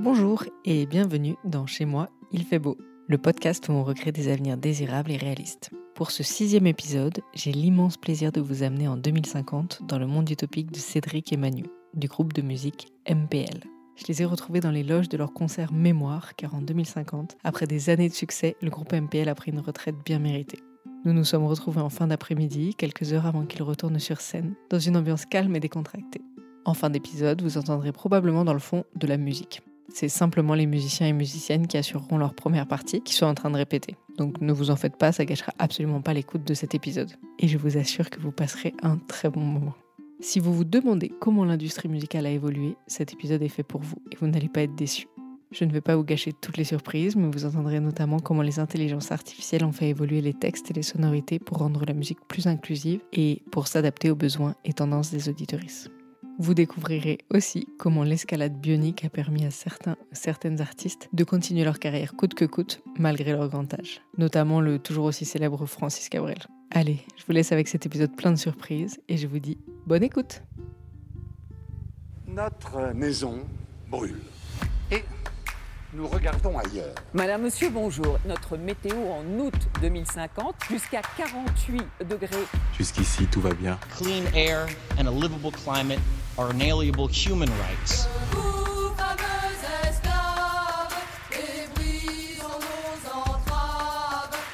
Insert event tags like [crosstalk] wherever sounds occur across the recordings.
Bonjour et bienvenue dans Chez moi, il fait beau, le podcast où on recrée des avenirs désirables et réalistes. Pour ce sixième épisode, j'ai l'immense plaisir de vous amener en 2050 dans le monde utopique de Cédric et Manu, du groupe de musique MPL. Je les ai retrouvés dans les loges de leur concert Mémoire, car en 2050, après des années de succès, le groupe MPL a pris une retraite bien méritée. Nous nous sommes retrouvés en fin d'après-midi, quelques heures avant qu'ils retournent sur scène, dans une ambiance calme et décontractée. En fin d'épisode, vous entendrez probablement dans le fond de la musique. C'est simplement les musiciens et musiciennes qui assureront leur première partie qui sont en train de répéter. Donc ne vous en faites pas, ça gâchera absolument pas l'écoute de cet épisode. Et je vous assure que vous passerez un très bon moment. Si vous vous demandez comment l'industrie musicale a évolué, cet épisode est fait pour vous et vous n'allez pas être déçus. Je ne vais pas vous gâcher toutes les surprises, mais vous entendrez notamment comment les intelligences artificielles ont fait évoluer les textes et les sonorités pour rendre la musique plus inclusive et pour s'adapter aux besoins et tendances des auditoristes. Vous découvrirez aussi comment l'escalade bionique a permis à certains, certaines artistes de continuer leur carrière coûte que coûte, malgré leur grand âge. Notamment le toujours aussi célèbre Francis Cabrel. Allez, je vous laisse avec cet épisode plein de surprises et je vous dis bonne écoute. Notre maison brûle. Et nous regardons ailleurs. Madame, Monsieur, bonjour. Notre météo en août 2050, jusqu'à 48 degrés. Jusqu'ici, tout va bien. Clean air and a livable climate are inalienable human rights.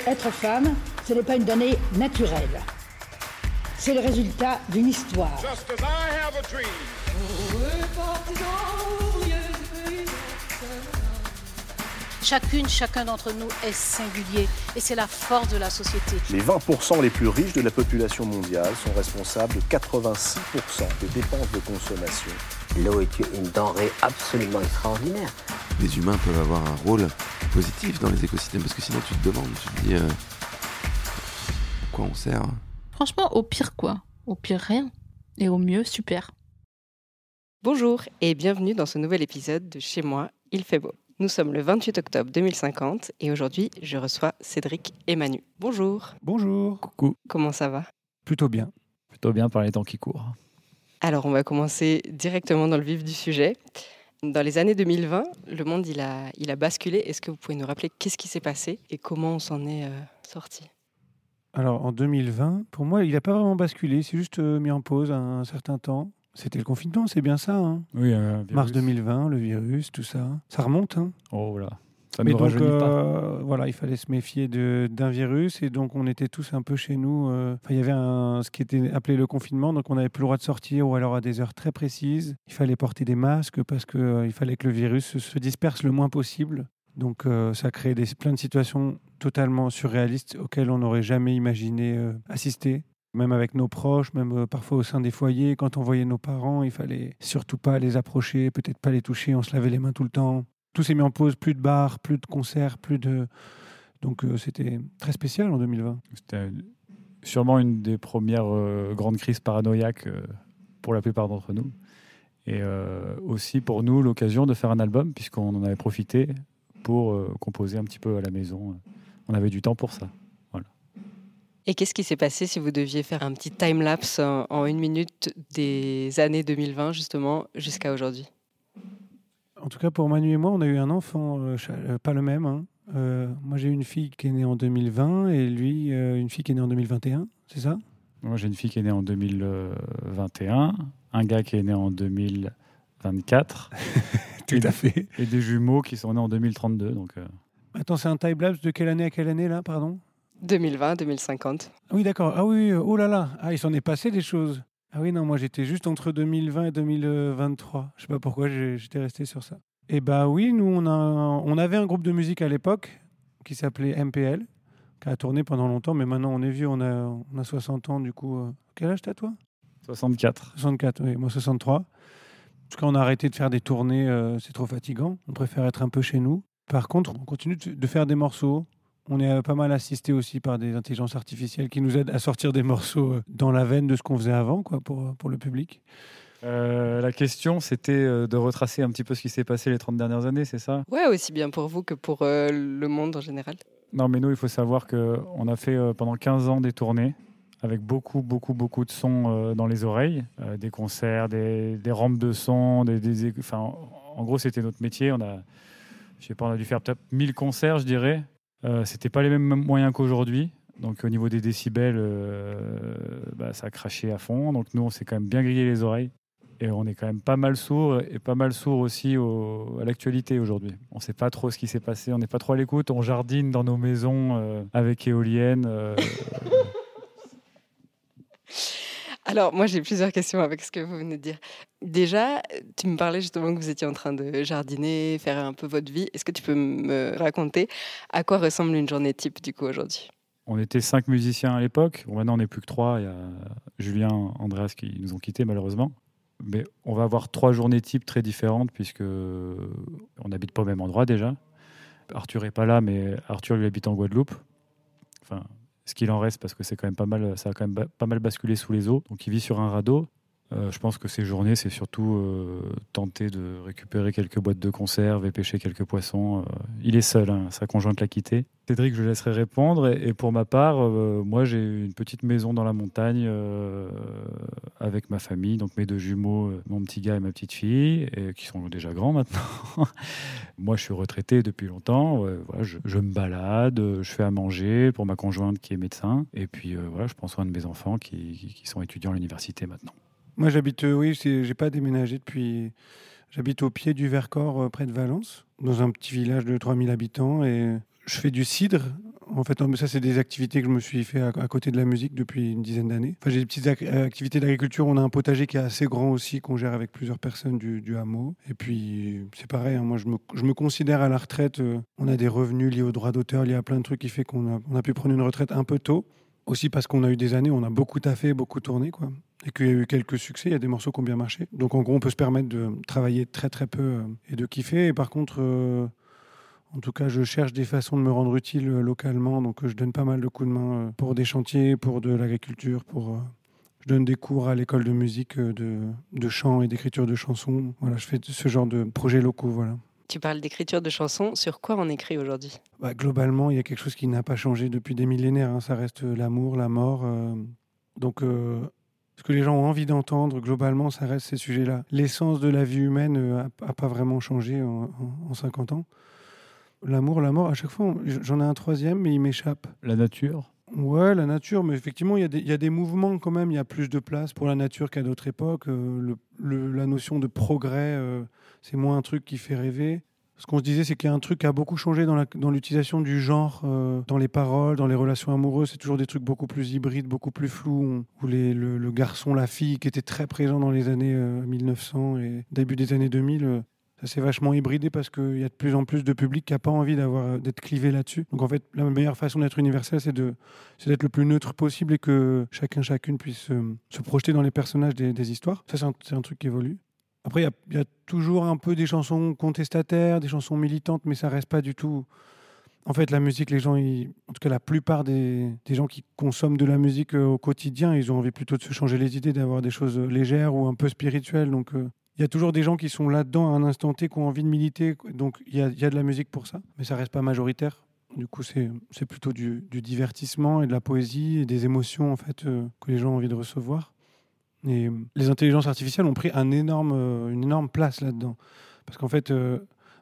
Être femme, ce n'est pas une donnée naturelle. C'est le résultat d'une histoire. Just as I have a dream. Chacune, chacun d'entre nous est singulier et c'est la force de la société. Les 20% les plus riches de la population mondiale sont responsables de 86% des dépenses de consommation. L'eau est une denrée absolument extraordinaire. Les humains peuvent avoir un rôle positif dans les écosystèmes parce que sinon tu te demandes, tu te dis euh, quoi on sert. Franchement, au pire quoi? Au pire rien. Et au mieux, super. Bonjour et bienvenue dans ce nouvel épisode de Chez moi, il fait beau. Nous sommes le 28 octobre 2050 et aujourd'hui je reçois Cédric et Manu. Bonjour, Bonjour. Coucou. comment ça va? Plutôt bien. Plutôt bien par les temps qui courent. Alors on va commencer directement dans le vif du sujet. Dans les années 2020, le monde il a, il a basculé. Est-ce que vous pouvez nous rappeler qu'est-ce qui s'est passé et comment on s'en est euh, sorti? Alors en 2020, pour moi, il n'a pas vraiment basculé. C'est juste euh, mis en pause un, un certain temps. C'était le confinement, c'est bien ça. hein? Oui, un virus. Mars 2020, le virus, tout ça. Ça remonte. Hein? Oh là, ça ne donc, pas. euh, voilà, il fallait se méfier d'un virus et donc on était tous un peu chez nous. euh, il y avait un, ce qui était appelé le confinement, donc on n'avait plus le droit de sortir ou alors à des heures très précises. Il fallait porter des masques parce que euh, il fallait que le virus se, se disperse le moins possible. Donc euh, ça créait des, plein de situations totalement surréalistes auxquelles on n'aurait jamais imaginé euh, assister. Même avec nos proches, même euh, parfois au sein des foyers, quand on voyait nos parents, il fallait surtout pas les approcher, peut-être pas les toucher, on se lavait les mains tout le temps tout s'est mis en pause, plus de bars, plus de concerts, plus de. Donc euh, c'était très spécial en 2020. C'était sûrement une des premières euh, grandes crises paranoïaques pour la plupart d'entre nous. Et aussi pour nous l'occasion de faire un album, puisqu'on en avait profité pour composer un petit peu à la maison. On avait du temps pour ça. Et qu'est-ce qui s'est passé si vous deviez faire un petit time-lapse en, en une minute des années 2020 justement jusqu'à aujourd'hui? En tout cas, pour Manu et moi, on a eu un enfant, euh, euh, pas le même. hein. Euh, moi, j'ai eu une fille qui est née en 2020 et lui, euh, une fille qui est née en 2021, c'est ça? Moi, j'ai une fille qui est née en 2021, un gars qui est né en 2024. [laughs] Tout à fait. Et des jumeaux qui sont nés en 2032. Donc, euh, Attends, c'est un time-lapse de quelle année à quelle année là, pardon? 2020, 2050. Ah Oui, d'accord. Ah oui, oh là là, ah, il s'en est passé des choses. Ah oui, non, moi j'étais juste entre 2020 et 2023. Je sais pas pourquoi j'étais resté sur ça. Et bah oui, nous on, a, on avait un groupe de musique à l'époque qui s'appelait MPL, qui a tourné pendant longtemps, mais maintenant on est vieux, on a, on a 60 ans du coup. euh. Quel âge t'as toi? 64. 64, oui, moi 63. Parce qu'on a arrêté de faire des tournées, euh, c'est trop fatigant. On préfère être un peu chez nous. Par contre, on continue de faire des morceaux. On est pas mal assisté aussi par des intelligences artificielles qui nous aident à sortir des morceaux euh, dans la veine de ce qu'on faisait avant quoi, pour, pour le public. Euh, la question, c'était euh, de retracer un petit peu ce qui s'est passé les 30 dernières années, c'est ça? Ouais, aussi bien pour vous que pour euh, le monde en général. Non, mais nous, il faut savoir qu'on a fait euh, pendant 15 ans des tournées avec beaucoup, beaucoup, beaucoup de sons euh, dans les oreilles, euh, des concerts, des, des rampes de son, des, des- enfin, en gros, c'était notre métier. On a, je sais pas, on a dû faire peut-être 1000 concerts, je dirais. Euh, c'était pas les mêmes moyens qu'aujourd'hui. Donc au niveau des décibels, euh, bah, ça a craché à fond. Donc nous, on s'est quand même bien grillé les oreilles. Et on est quand même pas mal sourd et pas mal sourd aussi au- à l'actualité aujourd'hui. On sait pas trop ce qui s'est passé, on n'est pas trop à l'écoute. On jardine dans nos maisons euh, avec éoliennes. [laughs] Alors, moi, j'ai plusieurs questions avec ce que vous venez de dire. Déjà, tu me parlais justement que vous étiez en train de jardiner, faire un peu votre vie. Est-ce que tu peux me raconter à quoi ressemble une journée type, du coup, aujourd'hui? On était cinq musiciens à l'époque. Bon, maintenant, on n'est plus que trois. Il y a Julien, Andreas qui nous ont quittés malheureusement. Mais on va avoir trois journées types très différentes puisque on n'habite pas au même endroit déjà. Arthur est pas là, mais Arthur lui habite en Guadeloupe. Enfin, ce qu'il en reste parce que c'est quand même pas mal, ça a quand même pas mal basculé sous les eaux. Donc il vit sur un radeau. Euh, je pense que ces journées, c'est surtout euh, tenter de récupérer quelques boîtes de conserve et pêcher quelques poissons. Euh, il est seul, hein, sa conjointe l'a quitté. Cédric, je laisserai répondre. Et, pour ma part, moi, j'ai une petite maison dans la montagne avec ma famille, donc mes deux jumeaux, mon petit gars et ma petite fille, qui sont déjà grands maintenant. [laughs] moi, je suis retraité depuis longtemps. Je, me balade, je fais à manger pour ma conjointe qui est médecin. Et puis, voilà, je prends soin de mes enfants qui sont étudiants à l'université maintenant. Moi, j'habite, euh, oui, j'ai pas déménagé depuis. J'habite au pied du Vercors, euh, près de Valence, dans un petit village de 3000 habitants. Et je fais du cidre. En fait, ça, c'est des activités que je me suis fait à, côté de la musique depuis une dizaine d'années. Enfin, j'ai des petites euh, activités d'agriculture. On a un potager qui est assez grand aussi, qu'on gère avec plusieurs personnes du, hameau. Et puis, c'est pareil, hein, moi, je me, considère à la retraite. on a des revenus liés aux droits d'auteur, liés à plein de trucs qui fait qu'on a, on a pu prendre une retraite un peu tôt. Aussi parce qu'on a eu des années où on a beaucoup taffé, beaucoup tourné, quoi. Et qu'il y a eu quelques succès, il y a des morceaux qui ont bien marché. Donc en gros, on peut se permettre de travailler très très peu euh, et de kiffer. Et par contre, euh, en tout cas, je cherche des façons de me rendre utile euh, localement. Donc je donne pas mal de coups de main pour des chantiers, pour de l'agriculture, pour... je donne des cours à l'école de musique, de, de chant et d'écriture de chansons. Voilà, je fais ce genre de projets locaux, voilà. Tu parles d'écriture de chansons. Sur quoi on écrit aujourd'hui? Bah, globalement, il y a quelque chose qui n'a pas changé depuis des millénaires. hein. Ça reste euh, l'amour, la mort. euh, donc, euh, ce que les gens ont envie d'entendre, globalement, ça reste ces sujets-là. L'essence de la vie humaine n'a pas vraiment changé en, en- en 50 ans. L'amour, la mort, à chaque fois, j'en ai un troisième, mais il m'échappe. La nature? Ouais, la nature, mais effectivement, il y, a des- il y a des mouvements quand même. Il y a plus de place pour la nature qu'à d'autres époques. Euh, le- le- la notion de progrès, euh, c'est moins un truc qui fait rêver. Ce qu'on se disait, c'est qu'il y a un truc qui a beaucoup changé dans l'utilisation du genre, euh, dans les paroles, dans les relations amoureuses. C'est toujours des trucs beaucoup plus hybrides, beaucoup plus flous, où les, le, garçon, la fille, qui était très présent dans les années euh, 1900 et début des années 2000, euh, ça s'est vachement hybridé parce qu'il y a de plus en plus de public qui n'a pas envie d'avoir d'être clivé là-dessus. Donc en fait, la meilleure façon d'être universel, c'est d'être le plus neutre possible et que chacun, chacune puisse euh, se projeter dans les personnages des, histoires. Ça, c'est un truc qui évolue. Après, il y a- toujours un peu des chansons contestataires, des chansons militantes, mais ça reste pas du tout. En fait, la musique, les gens, en tout cas la plupart des, gens qui consomment de la musique euh, au quotidien, ils ont envie plutôt de se changer les idées, d'avoir des choses euh, légères ou un peu spirituelles. Donc, euh, il y a toujours des gens qui sont là-dedans à un instant T, qui ont envie de militer. Donc, il y a, de la musique pour ça, mais ça reste pas majoritaire. Du coup, c'est plutôt du, divertissement et de la poésie et des émotions en fait que les gens ont envie de recevoir. Et les intelligences artificielles ont pris euh, une énorme place là-dedans. Parce qu'en fait, euh,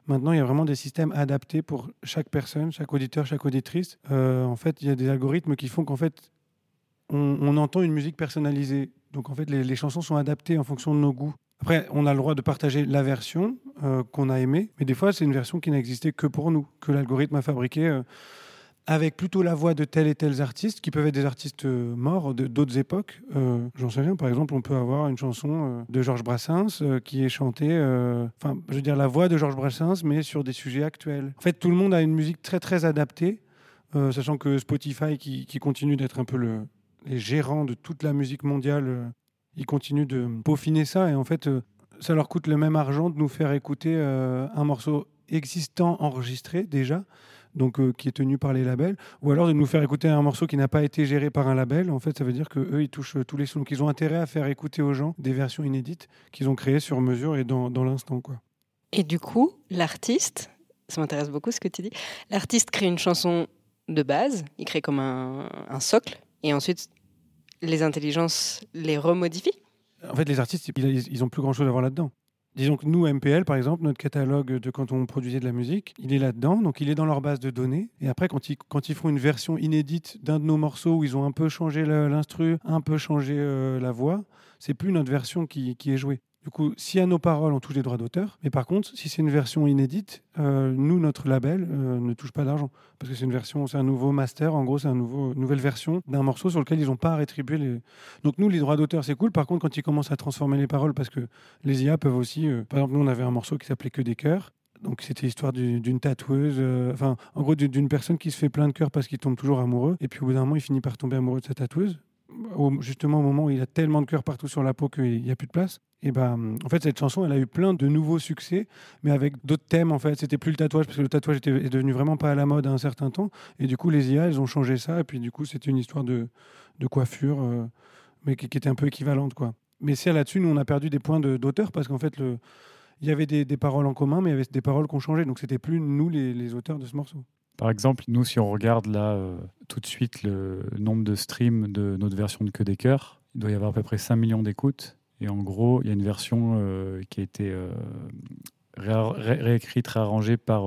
maintenant, il y a vraiment des systèmes adaptés pour chaque personne, chaque auditeur, chaque auditrice. Euh, en fait, il y a des algorithmes qui font qu'en fait, on, entend une musique personnalisée. Donc, en fait, les, chansons sont adaptées en fonction de nos goûts. Après, on a le droit de partager la version qu'on a aimée, mais des fois, c'est une version qui n'a existé que pour nous, que l'algorithme a fabriquée avec plutôt la voix de tels et tels artistes, qui peuvent être des artistes euh, morts d'autres époques. Euh, J'en sais rien. Par exemple, on peut avoir une chanson euh, de Georges Brassens qui est chantée, enfin, je veux dire, la voix de Georges Brassens, mais sur des sujets actuels. En fait, tout le monde a une musique très, très adaptée, sachant que Spotify, qui, continue d'être un peu le, les gérants de toute la musique mondiale, ils continuent de peaufiner ça. Et en fait, ça leur coûte le même argent de nous faire écouter un morceau existant, enregistré déjà, donc euh, qui est tenu par les labels, ou alors de nous faire écouter un morceau qui n'a pas été géré par un label. En fait, ça veut dire que eux, ils touchent euh, tous les sons. Donc, ils ont intérêt à faire écouter aux gens des versions inédites qu'ils ont créées sur mesure et dans, dans l'instant, quoi. Et du coup, l'artiste, ça m'intéresse beaucoup ce que tu dis, l'artiste crée une chanson de base, il crée comme un, un socle, et ensuite les intelligences les remodifient. En fait, les artistes, ils, ils ont plus grand chose à voir là-dedans. Disons que nous, MPL, par exemple, notre catalogue de quand on produisait de la musique, il est là-dedans, donc il est dans leur base de données. Et après, quand ils, font une version inédite d'un de nos morceaux où ils ont un peu changé l'instru, un peu changé euh, la voix, c'est plus notre version qui est jouée. Du coup, si à nos paroles, on touche des droits d'auteur, mais par contre, si c'est une version inédite, euh, nous, notre label euh, ne touche pas d'argent. Parce que c'est une version, c'est un nouveau master, en gros, c'est une nouvelle version d'un morceau sur lequel ils n'ont pas rétribué les. Donc, nous, les droits d'auteur, c'est cool. Par contre, quand ils commencent à transformer les paroles, parce que les IA peuvent aussi. euh, par exemple, nous, on avait un morceau qui s'appelait Que des cœurs. Donc, c'était l'histoire du- d'une tatoueuse, enfin, en gros, d'une- personne qui se fait plein de cœurs parce qu'il tombe toujours amoureux. Et puis, au bout d'un moment, il finit par tomber amoureux de sa tatoueuse. Justement, au moment où il a tellement de cœurs partout sur la peau qu'il n'y a plus de place. Et ben, en fait, cette chanson, elle a eu plein de nouveaux succès, mais avec d'autres thèmes. En fait, c'était plus le tatouage parce que le tatouage était, devenu vraiment pas à la mode à un certain temps. Et du coup, les IA, elles ont changé ça. Et puis, du coup, c'était une histoire de, de coiffure, euh, mais qui, était un peu équivalente, quoi. Mais c'est là-dessus, nous, on a perdu des points de- d'auteur parce qu'en fait, le, il y avait des, des paroles en commun, mais il y avait des paroles qui ont changé. Donc, c'était plus nous, les, les auteurs de ce morceau. Par exemple, nous, si on regarde là euh, tout de suite le nombre de streams de notre version de Que des cœurs, il doit y avoir à peu près 5 millions d'écoutes. Et en gros, il y a une version euh, qui a été euh, ré- ré- réécrite, réarrangée par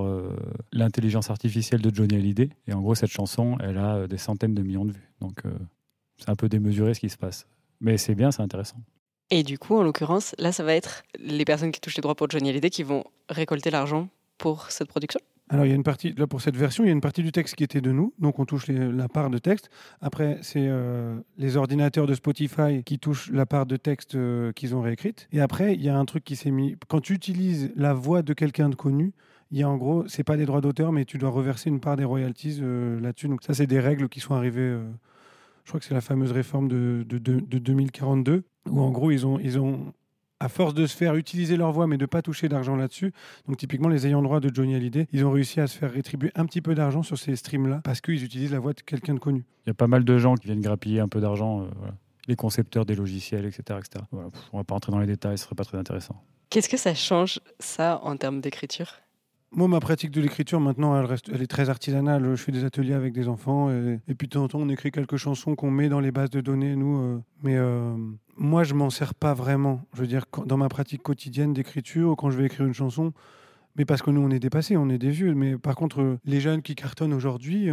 l'intelligence artificielle de Johnny Hallyday. Et en gros, cette chanson, elle a des centaines de millions de vues. Donc, c'est un peu démesuré ce qui se passe. Mais c'est bien, c'est intéressant. Et du coup, en l'occurrence, là, ça va être les personnes qui touchent les droits pour Johnny Hallyday qui vont récolter l'argent pour cette production? Alors, il y a une partie, là, pour cette version, il y a une partie du texte qui était de nous, donc on touche la part de texte. Après, c'est euh, les ordinateurs de Spotify qui touchent la part de texte euh, qu'ils ont réécrite. Et après, il y a un truc qui s'est mis. Quand tu utilises la voix de quelqu'un de connu, il y a en gros, c'est pas des droits d'auteur, mais tu dois reverser une part des royalties euh, là-dessus. Donc, ça, c'est des règles qui sont arrivées. je crois que c'est la fameuse réforme de- de 2042, où en gros, ils ont, ils ont à force de se faire utiliser leur voix mais de pas toucher d'argent là-dessus, donc typiquement les ayants droit de Johnny Hallyday, ils ont réussi à se faire rétribuer un petit peu d'argent sur ces streams-là parce qu'ils utilisent la voix de quelqu'un de connu. Il y a pas mal de gens qui viennent grappiller un peu d'argent. euh, voilà. Les concepteurs des logiciels, etc. etc. Voilà, pff, on va pas rentrer dans les détails, ce serait pas très intéressant. Qu'est-ce que ça change, ça, en termes d'écriture? Moi, ma pratique de l'écriture, maintenant, elle, reste, est très artisanale. Je fais des ateliers avec des enfants. Et, puis, de temps en temps, on écrit quelques chansons qu'on met dans les bases de données, nous. euh, mais euh, moi, je m'en sers pas vraiment. Je veux dire, dans ma pratique quotidienne d'écriture, quand je vais écrire une chanson, mais parce que nous, on est dépassés, on est des vieux. Mais par contre, euh, les jeunes qui cartonnent aujourd'hui,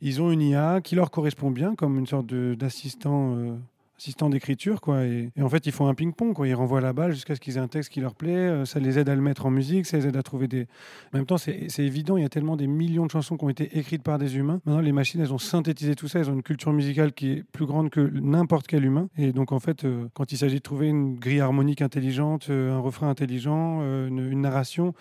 ils ont une IA qui leur correspond bien, comme une sorte d'assistant. Euh, assistant d'écriture quoi et, en fait ils font un ping-pong quoi. Ils renvoient la balle jusqu'à ce qu'ils aient un texte qui leur plaît euh, ça les aide à le mettre en musique ça les aide à trouver des en même temps c'est évident il y a tellement des millions de chansons qui ont été écrites par des humains. Maintenant les machines elles ont synthétisé tout ça elles ont une culture musicale qui est plus grande que n'importe quel humain. Et donc en fait euh, quand il s'agit de trouver une grille harmonique intelligente euh, un refrain intelligent une, narration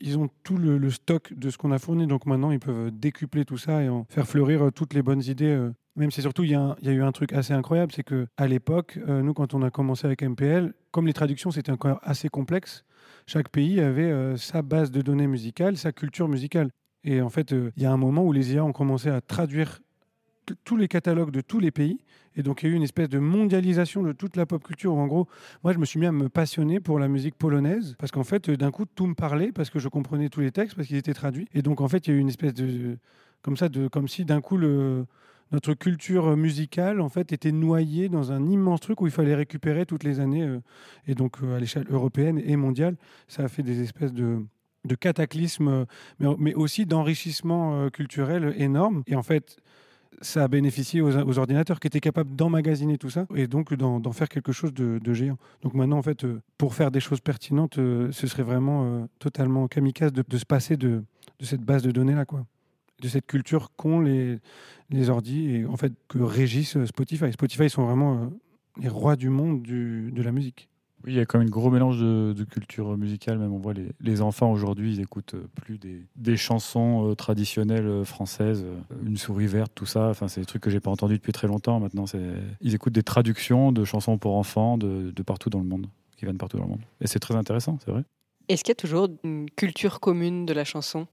ils ont tout le, le stock de ce qu'on a fourni, donc maintenant ils peuvent décupler tout ça et en faire fleurir toutes les bonnes idées. Même si surtout il y, a eu un truc assez incroyable, c'est que à l'époque, euh, nous quand on a commencé avec MPL, comme les traductions c'était encore assez complexe, chaque pays avait euh, sa base de données musicale, sa culture musicale. Et en fait, euh, il y a un moment où les IA ont commencé à traduire tous les catalogues de tous les pays. Et donc, il y a eu une espèce de mondialisation de toute la pop culture. Où, en gros, moi, je me suis mis à me passionner pour la musique polonaise. Parce qu'en fait, d'un coup, tout me parlait, parce que je comprenais tous les textes, parce qu'ils étaient traduits. Et donc, en fait, il y a eu une espèce de. Comme ça, de, comme si d'un coup, le, notre culture musicale, en fait, était noyée dans un immense truc où il fallait récupérer toutes les années. euh, et donc, euh, à l'échelle européenne et mondiale, ça a fait des espèces de cataclysmes, euh, mais, aussi d'enrichissement euh, culturel énorme. Et en fait, ça a bénéficié aux, ordinateurs qui étaient capables d'emmagasiner tout ça et donc d'en faire quelque chose de, géant. Donc maintenant, en fait, euh, pour faire des choses pertinentes, euh, ce serait vraiment euh, totalement kamikaze de, de se passer de, de cette base de données-là, quoi. De cette culture qu'ont les, les ordis et en fait que régissent Spotify. Spotify, ils sont vraiment euh, les rois du monde du- de la musique. Oui, il y a quand même un gros mélange de, de culture musicale. Même on voit les, les enfants aujourd'hui, ils écoutent euh, plus des, des chansons euh, traditionnelles françaises, une souris verte, tout ça. Enfin, c'est des trucs que j'ai pas entendus depuis très longtemps. Maintenant, c'est ils écoutent des traductions de chansons pour enfants de, de partout dans le monde, qui viennent partout dans le monde. Et c'est très intéressant, c'est vrai. Est-ce qu'il y a toujours une culture commune de la chanson?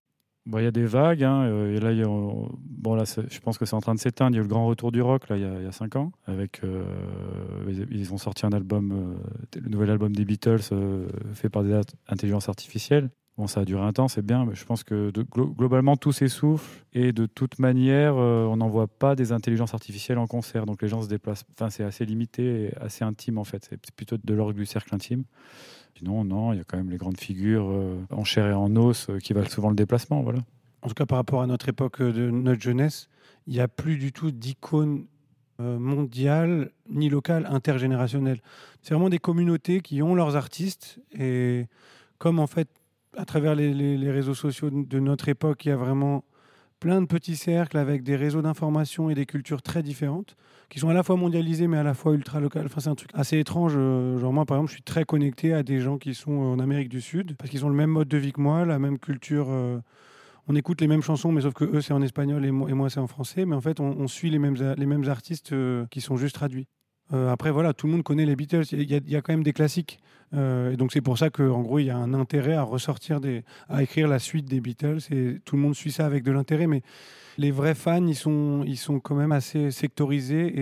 Bon, il y a des vagues, hein, euh, et là, euh, bon, je pense que c'est en train de s'éteindre. Il y a eu le grand retour du rock, il y a, cinq ans, avec, euh, ils, ont sorti un nouvel album des Beatles, fait par des int- intelligences artificielles. Bon, ça a duré un temps, c'est bien, mais je pense que globalement, tout s'essouffle. Et de toute manière, euh, on n'en voit pas des intelligences artificielles en concert. Donc les gens se déplacent. Enfin, c'est assez limité assez intime, en fait. C'est plutôt de l'ordre du cercle intime. Sinon, non, il y a quand même les grandes figures euh, en chair et en os euh, qui valent souvent le déplacement. Voilà. En tout cas, par rapport à notre époque de notre jeunesse, il n'y a plus du tout d'icône euh, mondiale ni locale intergénérationnelle. C'est vraiment des communautés qui ont leurs artistes et comme en fait, à travers les, réseaux sociaux de notre époque, il y a vraiment plein de petits cercles avec des réseaux d'information et des cultures très différentes qui sont à la fois mondialisées mais à la fois ultra locales. Enfin, c'est un truc assez étrange. euh, Genre moi, par exemple, je suis très connecté à des gens qui sont en Amérique du Sud parce qu'ils ont le même mode de vie que moi, la même culture. euh, on écoute les mêmes chansons, mais sauf que eux, c'est en espagnol et moi, c'est en français. Mais en fait, on, suit les mêmes, les mêmes artistes euh, qui sont juste traduits. Euh, après, voilà, tout le monde connaît les Beatles. Il y a, quand même des classiques. Euh, et donc, c'est pour ça qu'en gros, il y a un intérêt à ressortir, des, à écrire la suite des Beatles. Et tout le monde suit ça avec de l'intérêt. Mais les vrais fans, ils sont, ils sont quand même assez sectorisés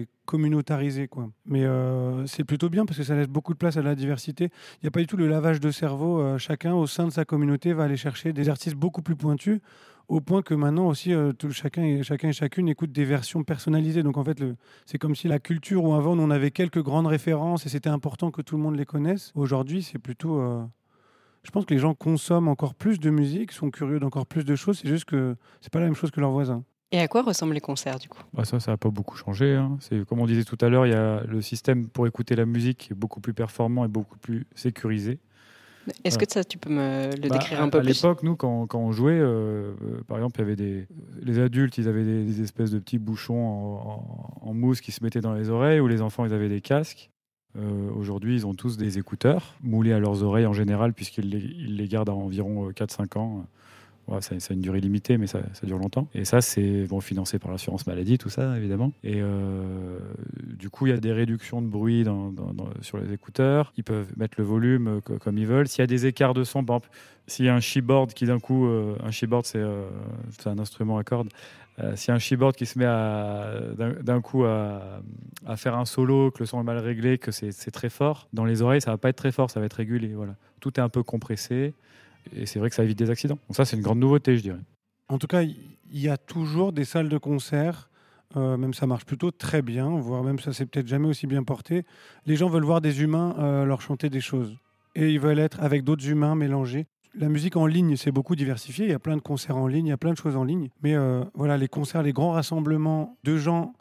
et communautarisés. Quoi. Mais euh, c'est plutôt bien parce que ça laisse beaucoup de place à la diversité. Il n'y a pas du tout le lavage de cerveau. Chacun, au sein de sa communauté, va aller chercher des artistes beaucoup plus pointus au point que maintenant aussi, euh, tout, chacun, et, chacun et chacune écoute des versions personnalisées. Donc en fait, c'est comme si la culture où avant on avait quelques grandes références et c'était important que tout le monde les connaisse. Aujourd'hui, c'est plutôt... euh, je pense que les gens consomment encore plus de musique, sont curieux d'encore plus de choses. C'est juste que c'est pas la même chose que leurs voisins. Et à quoi ressemblent les concerts du coup? Bah, ça, ça n'a pas beaucoup changé. hein. C'est comme on disait tout à l'heure, il y a le système pour écouter la musique qui est beaucoup plus performant et beaucoup plus sécurisé. Est-ce que ça, tu peux me le Bah, décrire à- un peu à plus l'époque, nous, quand, quand on jouait, euh, euh, par exemple, il y avait des les adultes, ils avaient des, des espèces de petits bouchons en, en- en mousse qui se mettaient dans les oreilles, ou les enfants, ils avaient des casques. Euh, Aujourd'hui, ils ont tous des écouteurs moulés à leurs oreilles en général, puisqu'ils les, ils les gardent à environ euh, 4-5 ans. Ouais, ça, a une durée limitée, mais ça, dure longtemps. Et ça, c'est financé par l'assurance maladie, tout ça, évidemment. Et euh, du coup, il y a des réductions de bruit sur les écouteurs. Ils peuvent mettre le volume euh, co- comme ils veulent. S'il y a des écarts de son, par exemple, s'il y a un keyboard qui d'un coup, euh, un c'est euh, c'est un instrument à cordes. Euh, S'il y a un keyboard qui se met d'un coup à, à faire un solo, que le son est mal réglé, que c'est très fort, dans les oreilles, ça va pas être très fort, ça va être régulé. Voilà. Tout est un peu compressé. Et c'est vrai que ça évite des accidents. Donc ça, c'est une grande nouveauté, je dirais. En tout cas, il y a toujours des salles de concert. euh, même ça marche plutôt très bien, voire même ça s'est peut-être jamais aussi bien porté. Les gens veulent voir des humains euh, leur chanter des choses. Et ils veulent être avec d'autres humains mélangés. La musique en ligne, c'est beaucoup diversifié. Il y a plein de concerts en ligne, il y a plein de choses en ligne. Mais euh, voilà, les concerts, les grands rassemblements de gens,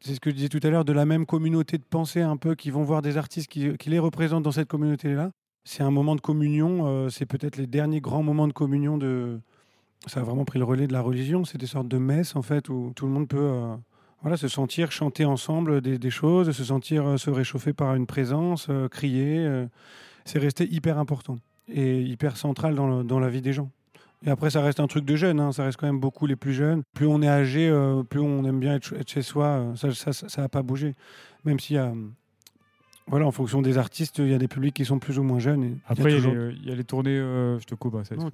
c'est ce que je disais tout à l'heure, de la même communauté de pensée un peu, qui vont voir des artistes qui, qui les représentent dans cette communauté-là. C'est un moment de communion. euh, c'est peut-être les derniers grands moments de communion de, ça a vraiment pris le relais de la religion. C'est des sortes de messes, en fait, où tout le monde peut euh, voilà, se sentir chanter ensemble des, choses, se sentir euh, se réchauffer par une présence, crier. c'est resté hyper important et hyper central dans, la vie des gens. Et après, ça reste un truc de jeunes, hein, ça reste quand même beaucoup les plus jeunes. Plus on est âgé, plus on aime bien être, chez soi. ça n'a a pas bougé. Même s'il y a. Voilà, en fonction des artistes, il y a des publics qui sont plus ou moins jeunes. et Après, il y, a toujours- les- il y a les tournées, euh, je te coupe, hein, Non,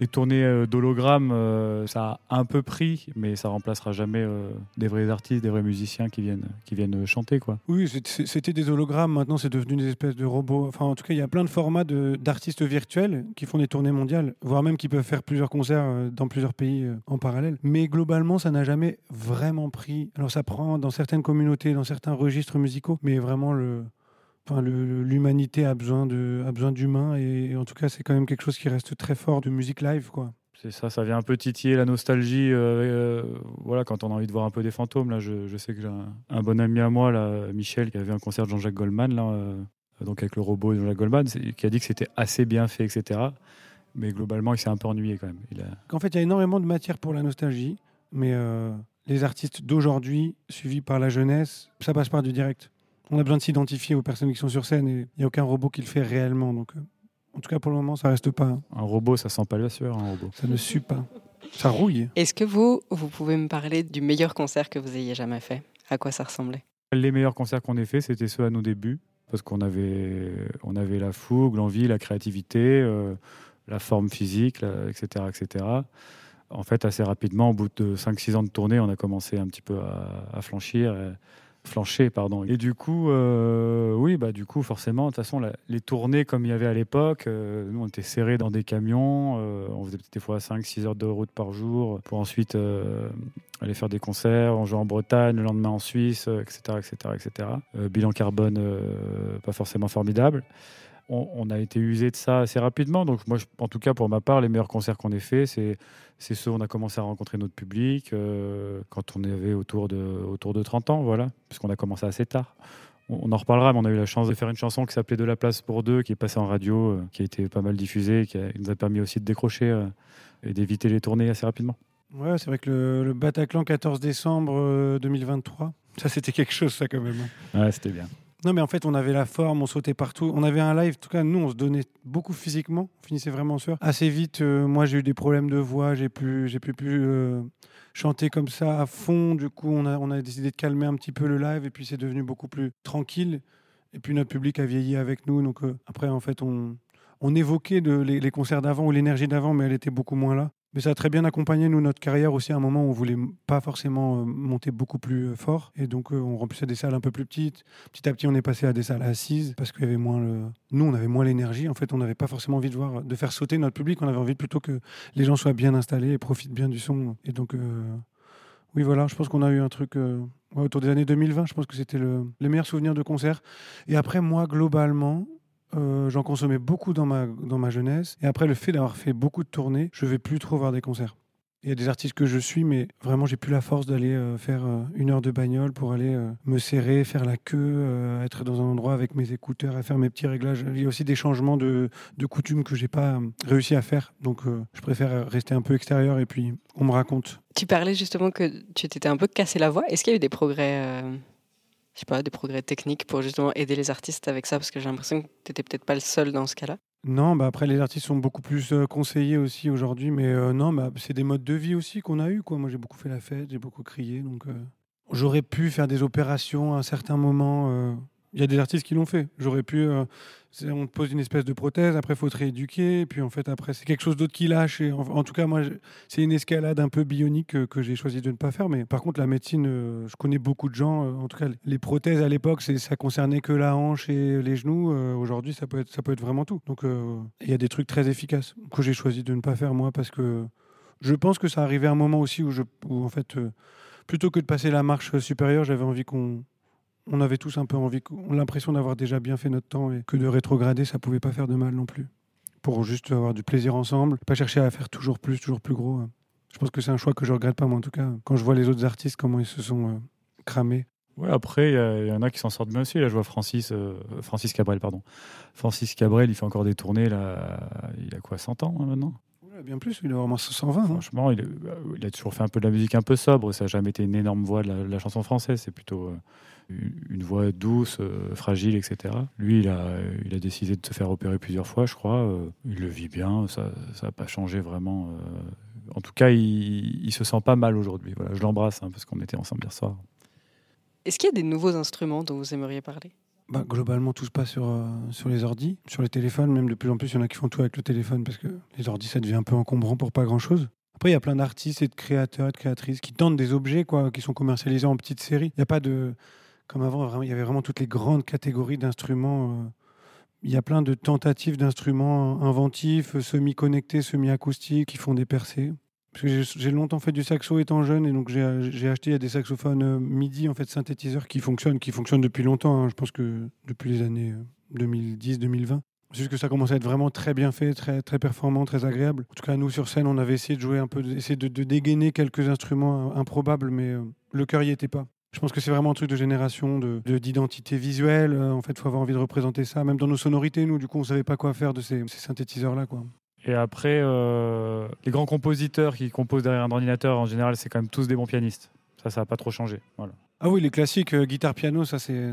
les tournées euh, d'hologrammes, euh, ça a un peu pris, mais ça remplacera jamais euh, des vrais artistes, des vrais musiciens qui viennent, qui viennent chanter, quoi. Oui, c'était des hologrammes. Maintenant, c'est devenu des espèces de robots. Enfin, en tout cas, il y a plein de formats de- d'artistes virtuels qui font des tournées mondiales, voire même qui peuvent faire plusieurs concerts dans plusieurs pays en parallèle. Mais globalement, ça n'a jamais vraiment pris. Alors, ça prend dans certaines communautés, dans certains registres musicaux, mais vraiment le. Enfin, l'humanité a besoin de a besoin d'humains et, et en tout cas c'est quand même quelque chose qui reste très fort de musique live quoi. C'est ça, ça vient un peu titiller la nostalgie. euh, euh, voilà, quand on a envie de voir un peu des fantômes, là, je, je sais que j'ai un, un bon ami à moi, là, Michel, qui avait un concert de Jean-Jacques Goldman, là, euh, donc avec le robot de Jean-Jacques Goldman, qui a dit que c'était assez bien fait, etc. Mais globalement, il s'est un peu ennuyé quand même. Il a... En fait, il y a énormément de matière pour la nostalgie, mais les artistes d'aujourd'hui, suivis par la jeunesse, ça passe par du direct. On a besoin de s'identifier aux personnes qui sont sur scène et il n'y a aucun robot qui le fait réellement. Donc, euh, en tout cas, pour le moment, ça reste pas. Un robot, ça sent pas la sueur, un robot. Ça ne sue pas. Ça rouille. Est-ce que vous, vous pouvez me parler du meilleur concert que vous ayez jamais fait? À quoi ça ressemblait? Les meilleurs concerts qu'on ait fait, c'était ceux à nos débuts, parce qu'on avait, on avait la fougue, l'envie, la créativité, euh, la forme physique, la- etc., etc. En fait, assez rapidement, au bout de 5-6 ans de tournée, on a commencé un petit peu à, à flanchir, et flancher, pardon. Et du coup, euh, oui, bah du coup, forcément, de toute façon, les tournées comme il y avait à l'époque, euh, nous on était serrés dans des camions, euh, on faisait peut-être des fois 5-6 heures de route par jour pour ensuite aller faire des concerts, on jouait en Bretagne, le lendemain en Suisse, etc., etc., etc. Bilan carbone pas forcément formidable. On, on a été usé de ça assez rapidement, donc moi, je- en tout cas pour ma part, les meilleurs concerts qu'on ait fait, c'est ceux où on a commencé à rencontrer notre public euh, quand on avait autour de, autour de 30 ans, voilà, puisqu'on a commencé assez tard. On, on en reparlera, mais on a eu la chance de faire une chanson qui s'appelait De la place pour deux, qui est passée en radio, euh, qui a été pas mal diffusée, qui, a- qui nous a permis aussi de décrocher euh, et d'éviter les tournées assez rapidement. Ouais, c'est vrai que le, le Bataclan 14 décembre euh, 2023, ça c'était quelque chose, ça quand même. hein. Ouais, c'était bien. Non, mais en fait, on avait la forme, on sautait partout. On avait un live, en tout cas, nous, on se donnait beaucoup physiquement. On finissait vraiment en sueur. Assez vite, euh, moi, j'ai eu des problèmes de voix. J'ai plus, j'ai pu euh, chanter comme ça à fond. Du coup, on a, on a décidé de calmer un petit peu le live. Et puis, c'est devenu beaucoup plus tranquille. Et puis, notre public a vieilli avec nous. Donc, euh, après, en fait, on, évoquait les concerts d'avant ou l'énergie d'avant, mais elle était beaucoup moins là. Mais ça a très bien accompagné nous notre carrière aussi à un moment où on voulait pas forcément euh, monter beaucoup plus euh, fort. Et donc euh, on remplissait des salles un peu plus petites. Petit à petit on est passé à des salles assises parce qu'il y avait moins le nous on avait moins l'énergie. En fait on n'avait pas forcément envie de voir de faire sauter notre public. On avait envie plutôt que les gens soient bien installés et profitent bien du son. Et donc oui voilà je pense qu'on a eu un truc autour des années 2020 je pense que c'était le, les meilleurs souvenirs de concert. Et après moi globalement euh, j'en consommais beaucoup dans ma, dans ma jeunesse. Et après, le fait d'avoir fait beaucoup de tournées, je vais plus trop voir des concerts. Il y a des artistes que je suis, mais vraiment, j'ai plus la force d'aller euh, faire euh, une heure de bagnole pour aller me serrer, faire la queue, être dans un endroit avec mes écouteurs et faire mes petits réglages. Il y a aussi des changements de, de coutumes que j'ai pas réussi à faire. Donc, je préfère rester un peu extérieur et puis on me raconte. Tu parlais justement que tu t'étais un peu cassé la voix. Est-ce qu'il y a eu des progrès, je sais pas, des progrès techniques pour justement aider les artistes avec ça Parce que j'ai l'impression que tu n'étais peut-être pas le seul dans ce cas-là. Non, bah après les artistes sont beaucoup plus euh, conseillés aussi aujourd'hui, mais euh, non, bah, c'est des modes de vie aussi qu'on a eu quoi. Moi j'ai beaucoup fait la fête, j'ai beaucoup crié, donc euh, j'aurais pu faire des opérations à un certain moment. Il y a des artistes qui l'ont fait. J'aurais pu. euh, on te pose une espèce de prothèse, après il faut te rééduquer, puis en fait après c'est quelque chose d'autre qui lâche. Et en, tout cas moi c'est une escalade un peu bionique euh, que j'ai choisi de ne pas faire. Mais par contre la médecine, euh, je connais beaucoup de gens. en tout cas les prothèses à l'époque ça concernait que la hanche et les genoux. Aujourd'hui ça peut être ça peut être vraiment tout. Donc il y a des trucs très efficaces que j'ai choisi de ne pas faire moi parce que je pense que ça arrivait à un moment aussi où je où en fait plutôt que de passer la marche supérieure j'avais envie qu'on on avait tous un peu envie, on a l'impression d'avoir déjà bien fait notre temps et que de rétrograder, ça pouvait pas faire de mal non plus. Pour juste avoir du plaisir ensemble, pas chercher à faire toujours plus, toujours plus gros. hein. Je pense que c'est un choix que je regrette pas, moi en tout cas. Quand je vois les autres artistes, comment ils se sont euh, cramés. Ouais, après, il y en a qui s'en sortent bien aussi. Là, je vois Francis, euh, Francis Cabrel, pardon. Francis Cabrel, il fait encore des tournées, là. Il a quoi, 100 ans hein, maintenant? Bien plus, il a vraiment 120. hein. Franchement, il, bah, il a toujours fait un peu de la musique un peu sobre. Ça n'a jamais été une énorme voix de la, de la chanson française. C'est plutôt euh, une, voix douce, euh, fragile, etc. Lui, il a, il a décidé de se faire opérer plusieurs fois, je crois. Euh, il le vit bien. Ça n'a pas changé vraiment. euh. En tout cas, il, il se sent pas mal aujourd'hui. Voilà, je l'embrasse hein, parce qu'on était ensemble hier soir. Est-ce qu'il y a des nouveaux instruments dont vous aimeriez parler? Bah, globalement, tout se passe sur, euh, sur les ordis, sur les téléphones. Même de plus en plus, il y en a qui font tout avec le téléphone parce que les ordis, ça devient un peu encombrant pour pas grand-chose. Après, il y a plein d'artistes et de créateurs et de créatrices qui tentent des objets quoi, qui sont commercialisés en petites séries. Il n'y a pas de. Comme avant, il y avait vraiment toutes les grandes catégories d'instruments. euh. Il y a plein de tentatives d'instruments inventifs, semi-connectés, semi-acoustiques, qui font des percées. Parce que j'ai- longtemps fait du saxo étant jeune et donc j'ai acheté des saxophones euh, MIDI en fait synthétiseurs qui fonctionnent, qui fonctionnent depuis longtemps. hein. Je pense que depuis les années 2010-2020. C'est juste que ça commence à être vraiment très bien fait, très très performant, très agréable. En tout cas, nous sur scène, on avait essayé de jouer un peu, essayer de, dégainer quelques instruments euh, improbables, mais euh, le cœur y était pas. Je pense que c'est vraiment un truc de génération, de de- d'identité visuelle. Euh, en fait, il faut avoir envie de représenter ça. Même dans nos sonorités, nous, du coup, on savait pas quoi faire de ces, ces synthétiseurs-là, quoi. Et après, euh, les grands compositeurs qui composent derrière un ordinateur, en général, c'est quand même tous des bons pianistes. Ça, ça n'a pas trop changé. Voilà. Ah oui, les classiques, euh, guitare, piano, ça, c'est-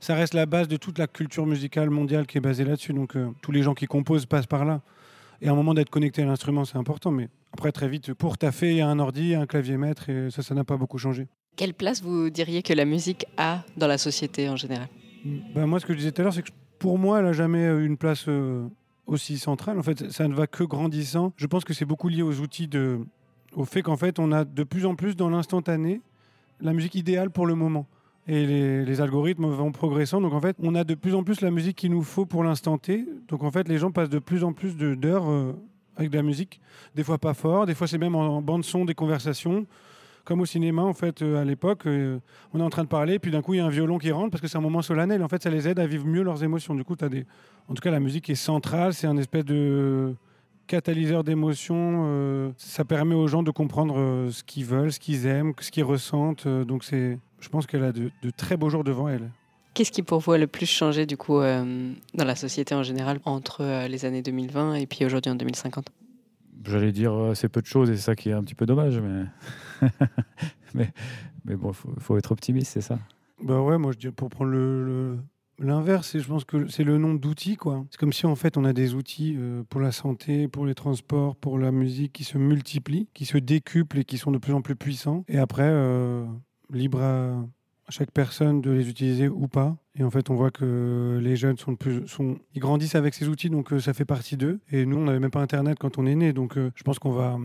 ça reste la base de toute la culture musicale mondiale qui est basée là-dessus. Donc, euh, tous les gens qui composent passent par là. Et à un moment d'être connecté à l'instrument, c'est important. Mais après, très vite, pour taffer, il y a un ordi, un clavier maître, et ça, ça n'a pas beaucoup changé. Quelle place vous diriez que la musique a dans la société en général? Ben, moi, ce que je disais tout à l'heure, c'est que pour moi, elle n'a jamais eu une place euh, aussi centrale. En fait, ça ne va que grandissant. Je pense que c'est beaucoup lié aux outils, de, au fait qu'en fait, on a de plus en plus dans l'instantané la musique idéale pour le moment. et les, algorithmes vont progressant. Donc en fait, on a de plus en plus la musique qu'il nous faut pour l'instant T. Donc en fait, les gens passent de plus en plus d'heures euh, avec de la musique. Des fois pas fort, des fois c'est même en, bande son des conversations. Comme au cinéma, en fait, euh, à l'époque, euh, on est en train de parler, puis d'un coup, il y a un violon qui rentre parce que c'est un moment solennel. En fait, ça les aide à vivre mieux leurs émotions. Du coup, as des... en tout cas, la musique est centrale, c'est un espèce de catalyseur d'émotions. euh, ça permet aux gens de comprendre ce qu'ils veulent, ce qu'ils aiment, ce qu'ils ressentent. donc, c'est, je pense qu'elle a de, de très beaux jours devant elle. Qu'est-ce qui pour vous a le plus changé du coup dans la société en général entre les années 2020 et puis aujourd'hui en 2050 J'allais dire euh, assez peu de choses et c'est ça qui est un petit peu dommage, mais [laughs] mais, mais bon, faut, faut être optimiste, c'est ça. Bah ouais, moi je dirais pour prendre le, l'inverse, je pense que c'est le nom d'outils quoi. C'est comme si en fait on a des outils euh, pour la santé, pour les transports, pour la musique qui se multiplient, qui se décuplent et qui sont de plus en plus puissants. Et après, euh, libre à, chaque personne de les utiliser ou pas. Et en fait, on voit que les jeunes sont plus, ils grandissent avec ces outils, donc euh, ça fait partie d'eux. Et nous, on n'avait même pas Internet quand on est né, donc euh, je pense qu'on va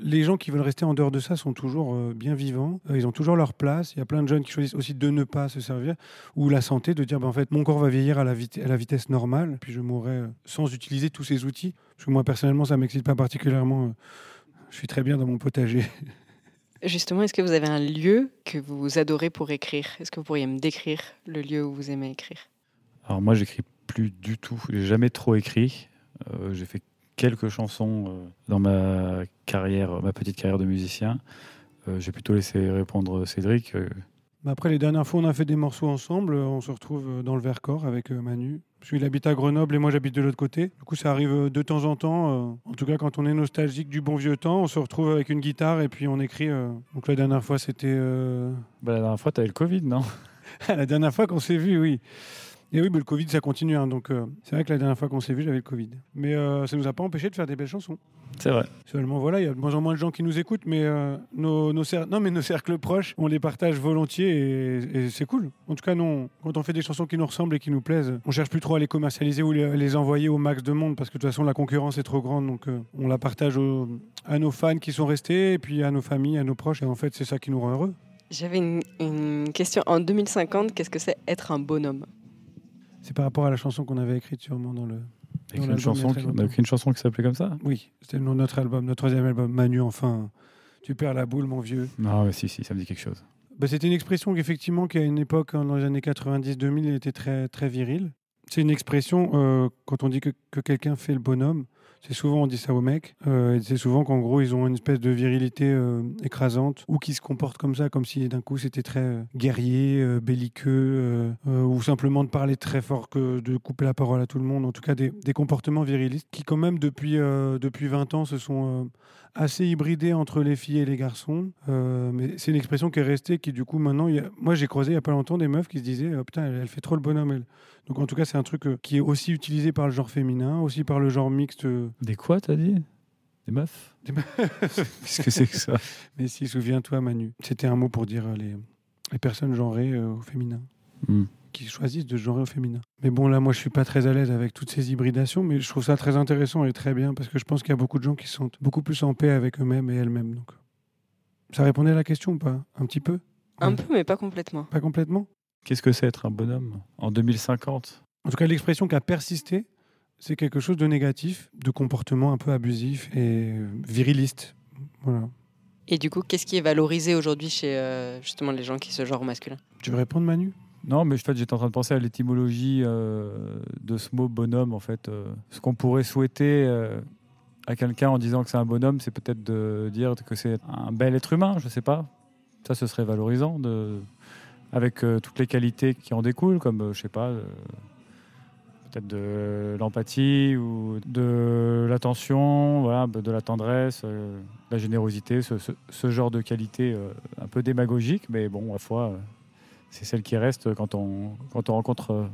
les gens qui veulent rester en dehors de ça sont toujours euh, bien vivants. Ils ont toujours leur place. Il y a plein de jeunes qui choisissent aussi de ne pas se servir. Ou la santé, de dire, ben, en fait, mon corps va vieillir à la, vitesse normale, puis je mourrai sans utiliser tous ces outils. Parce que moi, personnellement, ça m'excite pas particulièrement. Je suis très bien dans mon potager. [laughs] Justement, est-ce que vous avez un lieu que vous adorez pour écrire? Est-ce que vous pourriez me décrire le lieu où vous aimez écrire? Alors moi, j'écris plus du tout. J'ai jamais trop écrit. Euh, j'ai fait quelques chansons euh, dans ma carrière, ma petite carrière de musicien. Euh, j'ai plutôt laissé répondre Cédric. Mais Après, les dernières fois, on a fait des morceaux ensemble. On se retrouve dans le Vercors avec Manu. Parce qu'il habite à Grenoble et moi, j'habite de l'autre côté. Du coup, ça arrive euh, de temps en temps. euh, En tout cas, quand on est nostalgique du bon vieux temps, on se retrouve avec une guitare et puis on écrit. euh. Donc la dernière fois, c'était... bah, la dernière fois, tu avais le Covid, non? [laughs] La dernière fois qu'on s'est vu, oui. Et oui, mais le Covid, ça continue. hein, donc, euh, c'est vrai que la dernière fois qu'on s'est vu, j'avais le Covid. Mais euh, ça nous a pas empêché de faire des belles chansons. C'est vrai. Seulement, voilà, il y a de moins en moins de gens qui nous écoutent, mais, euh, nos, nos cer- non, mais nos cercles proches, on les partage volontiers et, et c'est cool. En tout cas, non, quand on fait des chansons qui nous ressemblent et qui nous plaisent, on cherche plus trop à les commercialiser ou les, les envoyer au max de monde parce que de toute façon, la concurrence est trop grande. Donc, euh, on la partage à nos fans qui sont restés et puis à nos familles, à nos proches. Et en fait, c'est ça qui nous rend heureux. J'avais une, une question. En 2050, qu'est-ce que c'est être un bonhomme? C'est par rapport à la chanson qu'on avait écrite sûrement dans le. Dans une chanson qui- on a écrit une chanson qui s'appelait comme ça? Oui, c'était le nom de notre album, notre troisième album. Manu, enfin, tu perds la boule, mon vieux. Ah ouais, si, si, ça me dit quelque chose. Bah, c'était une expression qu'effectivement, qu'à une époque, hein, dans les années 90-2000, elle était très, très virile. C'est une expression, euh, quand on dit que, que quelqu'un fait le bonhomme, c'est souvent on dit ça aux mecs, euh, c'est souvent qu'en gros ils ont une espèce de virilité euh, écrasante, ou qui se comportent comme ça, comme si d'un coup c'était très euh, guerrier, belliqueux, ou simplement de parler très fort que de couper la parole à tout le monde, en tout cas des, des comportements virilistes qui quand même depuis, depuis 20 ans se sont assez hybridés entre les filles et les garçons. Euh, mais c'est une expression qui est restée, qui du coup maintenant, il y a- moi j'ai croisé il y a pas longtemps des meufs qui se disaient oh, putain, elle, elle fait trop le bonhomme elle. Donc en tout cas, c'est un truc euh, qui est aussi utilisé par le genre féminin, aussi par le genre mixte. Des quoi, t'as dit? Des meufs? Des meufs. [laughs] Qu'est-ce que c'est que ça? [laughs] Mais si, souviens-toi, Manu. C'était un mot pour dire les, les personnes genrées au féminin. Hmm. Qui choisissent de se genrer au féminin. Mais bon, là, moi, je suis pas très à l'aise avec toutes ces hybridations, mais je trouve ça très intéressant et très bien parce que je pense qu'il y a beaucoup de gens qui se sentent beaucoup plus en paix avec eux-mêmes et elles-mêmes. Donc, ça répondait à la question ou pas? Un petit peu? Un peu, mais pas complètement. Pas complètement? Qu'est-ce que c'est être un bonhomme en 2050 En tout cas, l'expression qui a persisté, c'est quelque chose de négatif, de comportement un peu abusif et euh, viriliste. Voilà. Et du coup, qu'est-ce qui est valorisé aujourd'hui chez euh, justement les gens qui se genrent au masculin? Tu veux répondre, Manu? Non, mais en fait, j'étais en train de penser à l'étymologie euh, de ce mot bonhomme. En fait, Euh, ce qu'on pourrait souhaiter euh, à quelqu'un en disant que c'est un bonhomme, c'est peut-être de dire que c'est un bel être humain. Je sais pas. Ça, ce serait valorisant avec toutes les qualités qui en découlent, comme je sais pas. Peut-être de l'empathie ou de l'attention, voilà, de la tendresse, de la générosité, ce, genre de qualité euh, un peu démagogique, mais bon, à la fois, c'est celle qui reste quand on, quand on rencontre euh,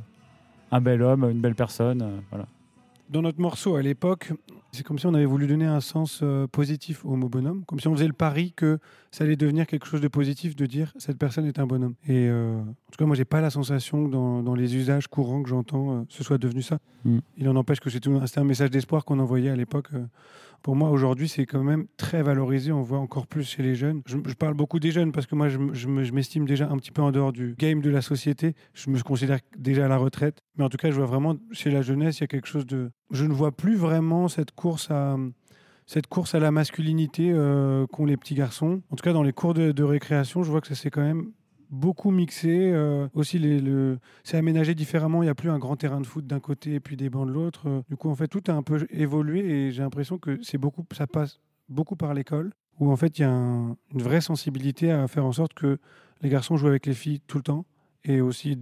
un bel homme, une belle personne. euh, voilà. Dans notre morceau à l'époque, c'est comme si on avait voulu donner un sens euh, positif au mot bonhomme, comme si on faisait le pari que ça allait devenir quelque chose de positif de dire cette personne est un bonhomme. Et euh, en tout cas, moi, j'ai pas la sensation que dans, dans les usages courants que j'entends, euh, ce soit devenu ça. Mm. Il en empêche que c'était un message d'espoir qu'on envoyait à l'époque euh, pour moi, aujourd'hui, c'est quand même très valorisé. On voit encore plus chez les jeunes. Je, parle beaucoup des jeunes parce que moi, je m'estime déjà un petit peu en dehors du game de la société. Je me considère déjà à la retraite. Mais en tout cas, je vois vraiment chez la jeunesse, il y a quelque chose de. Je ne vois plus vraiment cette course à. Cette course à la masculinité euh, qu'ont les petits garçons. En tout cas, dans les cours de, de récréation, je vois que ça s'est quand même beaucoup mixé. euh, aussi, c'est aménagé différemment. Il n'y a plus un grand terrain de foot d'un côté et puis des bancs de l'autre. Euh, Du coup, en fait, tout a un peu évolué et j'ai l'impression que c'est beaucoup, ça passe beaucoup par l'école, où en fait, il y a un- une vraie sensibilité à faire en sorte que les garçons jouent avec les filles tout le temps et aussi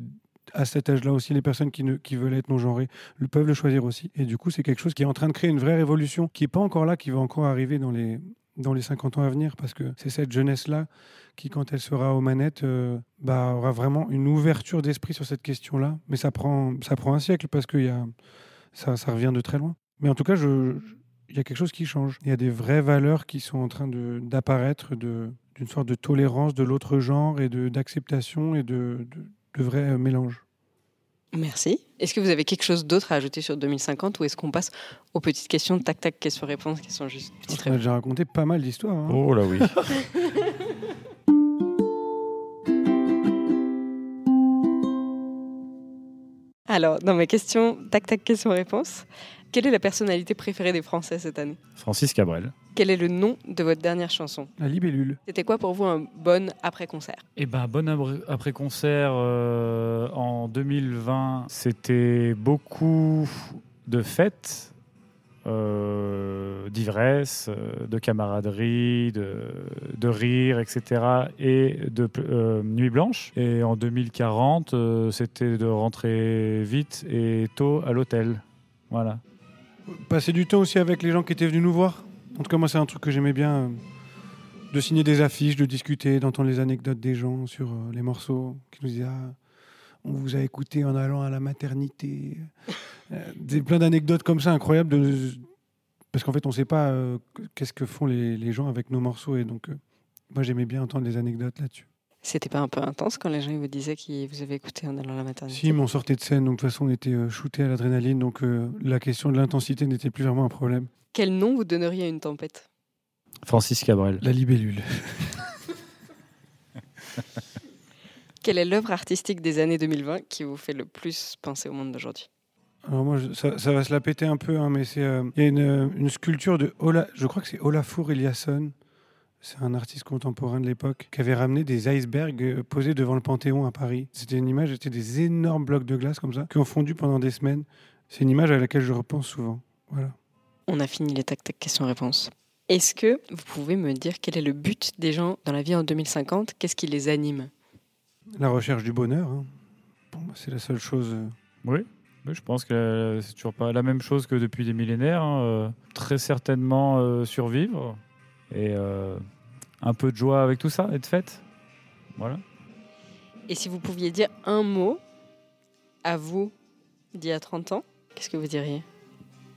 à cet âge-là aussi, les personnes qui, veulent être non-genrées peuvent le choisir aussi. Et du coup, c'est quelque chose qui est en train de créer une vraie révolution qui n'est pas encore là, qui va encore arriver dans les, dans les 50 ans à venir, parce que c'est cette jeunesse-là qui, quand elle sera aux manettes, euh, bah, aura vraiment une ouverture d'esprit sur cette question-là. Mais ça prend, ça prend un siècle, parce que y a, ça, revient de très loin. Mais en tout cas, il y a quelque chose qui change. Il y a des vraies valeurs qui sont en train d'apparaître, d'une sorte de tolérance de l'autre genre et d'acceptation et de, de, de vrais euh, mélanges. Merci. Est-ce que vous avez quelque chose d'autre à ajouter sur 2050 ou est-ce qu'on passe aux petites questions, tac tac, questions-réponses qui sont juste petites On a déjà raconté pas mal d'histoires. hein. Oh là oui. [laughs] Alors, dans mes questions, tac tac, questions-réponses, quelle est la personnalité préférée des Français cette année? Francis Cabrel. Quel est le nom de votre dernière chanson? La libellule. C'était quoi pour vous un bon après-concert? Eh ben, bon après-concert euh, en 2020, c'était beaucoup de fêtes, euh, d'ivresse, euh, de camaraderie, de, de rire, etc. et de euh, nuit blanche. Et en 2040, euh, c'était de rentrer vite et tôt à l'hôtel. Voilà. Passer du temps aussi avec les gens qui étaient venus nous voir? En tout cas, moi, c'est un truc que j'aimais bien. euh, de signer des affiches, de discuter, d'entendre les anecdotes des gens sur euh, les morceaux, qui nous disaient Ah, on vous a écouté en allant à la maternité. Euh, des, plein d'anecdotes comme ça incroyables. De, parce qu'en fait, on ne sait pas euh, qu'est-ce que font les, les gens avec nos morceaux. Et donc, moi, j'aimais bien entendre des anecdotes là-dessus. C'était pas un peu intense quand les gens vous disaient qu'ils vous avaient écouté en allant à la maternité? Si, mais on sortait de scène, donc de toute façon, on était shooté à l'adrénaline. Donc, euh, la question de l'intensité n'était plus vraiment un problème. Quel nom vous donneriez à une tempête? Francis Cabrel. La libellule. [laughs] Quelle est l'œuvre artistique des années 2020 qui vous fait le plus penser au monde d'aujourd'hui? Alors moi, je- ça, ça va se la péter un peu, hein, mais c'est euh, il y a une, euh, une sculpture de Ola, je crois que c'est Olafur Eliasson. C'est un artiste contemporain de l'époque qui avait ramené des icebergs euh, posés devant le Panthéon à Paris. C'était une image, c'était des énormes blocs de glace comme ça qui ont fondu pendant des semaines. C'est une image à laquelle je repense souvent. Voilà. On a fini les tac tac questions-réponses. Est-ce que vous pouvez me dire quel est le but des gens dans la vie en 2050 Qu'est-ce qui les anime? La recherche du bonheur, hein. Bon, c'est la seule chose. euh, Oui, oui, je pense que euh, c'est toujours pas la même chose que depuis des millénaires. hein, euh, Très certainement euh, survivre et euh, un peu de joie avec tout ça et de fête. Voilà. Et si vous pouviez dire un mot à vous d'il y a 30 ans, qu'est-ce que vous diriez?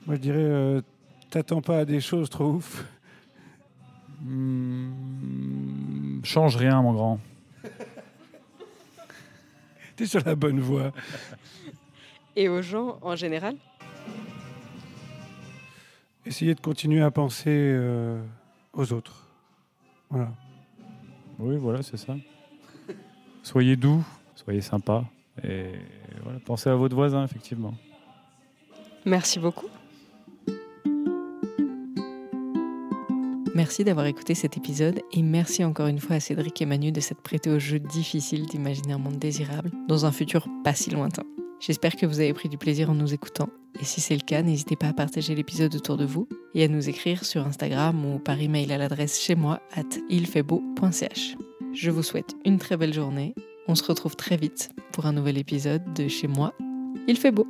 Moi, je dirais, euh, t'attends pas à des choses trop ouf. Hmm, change rien, mon grand. [laughs] T'es sur la bonne voie. Et aux gens en général Essayez de continuer à penser euh, aux autres. Voilà. Oui, voilà, c'est ça. Soyez doux, soyez sympa et voilà, pensez à votre voisin, effectivement. Merci beaucoup. Merci d'avoir écouté cet épisode et merci encore une fois à Cédric et Manu de s'être prêté au jeu difficile d'imaginer un monde désirable dans un futur pas si lointain. J'espère que vous avez pris du plaisir en nous écoutant et si c'est le cas, n'hésitez pas à partager l'épisode autour de vous et à nous écrire sur Instagram ou par email à l'adresse chez moi at ilfaitbeau.ch. Je vous souhaite une très belle journée. On se retrouve très vite pour un nouvel épisode de Chez moi, il fait beau.